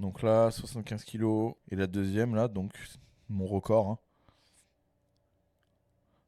Donc là, 75 kilos. Et la deuxième, là, donc mon record. hein.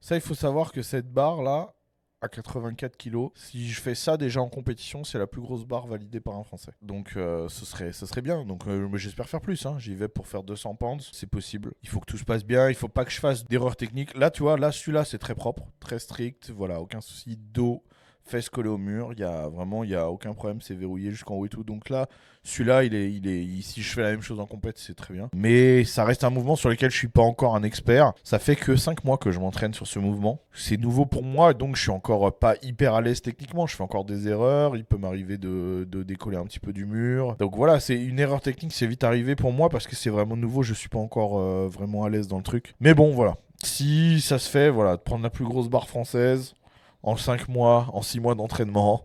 Ça, il faut savoir que cette barre là, à 84 kilos, si je fais ça déjà en compétition, c'est la plus grosse barre validée par un Français. Donc euh, ce, serait, ce serait bien. Donc euh, j'espère faire plus. hein. J'y vais pour faire 200 pounds. C'est possible. Il faut que tout se passe bien. Il faut pas que je fasse d'erreurs techniques. Là, tu vois, là, celui-là, c'est très propre, très strict. Voilà, aucun souci. Dos, fesses collées au mur. Il y a vraiment, il y a aucun problème. C'est verrouillé jusqu'en haut et tout. Donc là, celui-là, il est, il est, si je fais la même chose en compète, c'est très bien. Mais ça reste un mouvement sur lequel je suis pas encore un expert. Ça fait que 5 mois que je m'entraîne sur ce mouvement. C'est nouveau pour moi, donc je suis encore pas hyper à l'aise techniquement. Je fais encore des erreurs. Il peut m'arriver de, de décoller un petit peu du mur. Donc voilà, c'est une erreur technique, c'est vite arrivé pour moi parce que c'est vraiment nouveau. Je suis pas encore euh, vraiment à l'aise dans le truc. Mais bon, voilà. Si ça se fait, voilà, de prendre la plus grosse barre française en 5 mois, en 6 mois d'entraînement,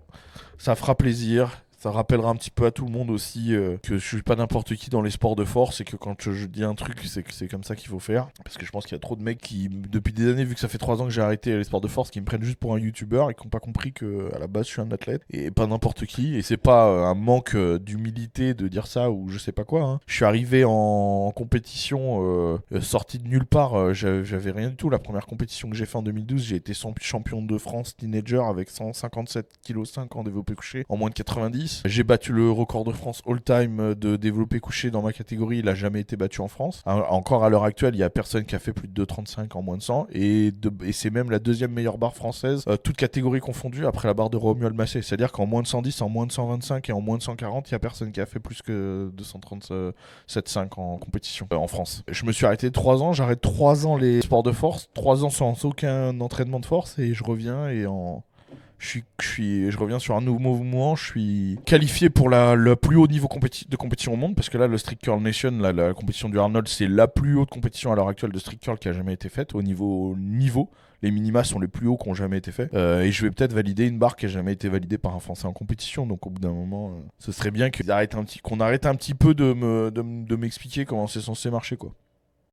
ça fera plaisir. Ça rappellera un petit peu à tout le monde aussi euh, que je suis pas n'importe qui dans les sports de force et que quand je, dis un truc, c'est que c'est comme ça qu'il faut faire. Parce que je pense qu'il y a trop de mecs qui, depuis des années, vu que ça fait 3 ans que j'ai arrêté les sports de force, qui me prennent juste pour un youtubeur et qui n'ont pas compris que à la base je suis un athlète et pas n'importe qui. Et c'est pas euh, un manque euh, d'humilité de dire ça ou je sais pas quoi. hein. Je suis arrivé en, compétition sorti de nulle part. j'avais rien du tout. La première compétition que j'ai fait en 2012, j'ai été champ- champion de France teenager avec 157 kg 5 en développé couché en moins de 90. J'ai battu le record de France all-time de développé couché dans ma catégorie. Il a jamais été battu en France. Encore à l'heure actuelle, il y a personne qui a fait plus de 2,35 en moins de 100. Et, c'est même la deuxième meilleure barre française, euh, toute catégorie confondue, après la barre de Romuald Massé. C'est-à-dire qu'en moins de 110, en moins de 125 et en moins de 140, il y a personne qui a fait plus que 237,5 en compétition euh, en France. Je me suis arrêté 3 ans. J'arrête 3 ans les sports de force, 3 ans sans aucun entraînement de force et je reviens et en je, reviens sur un nouveau mouvement. Je suis qualifié pour la, le plus haut niveau de compétition au monde parce que là, le Strict Curl Nation, la, compétition du Arnold, c'est la plus haute compétition à l'heure actuelle de Strict Curl qui a jamais été faite au niveau niveau. Les minima sont les plus hauts qui ont jamais été faits. Euh, et je vais peut-être valider une barre qui a jamais été validée par un Français en compétition. Donc au bout d'un moment, euh, ce serait bien qu'on arrête un petit peu de m'expliquer comment c'est censé marcher quoi.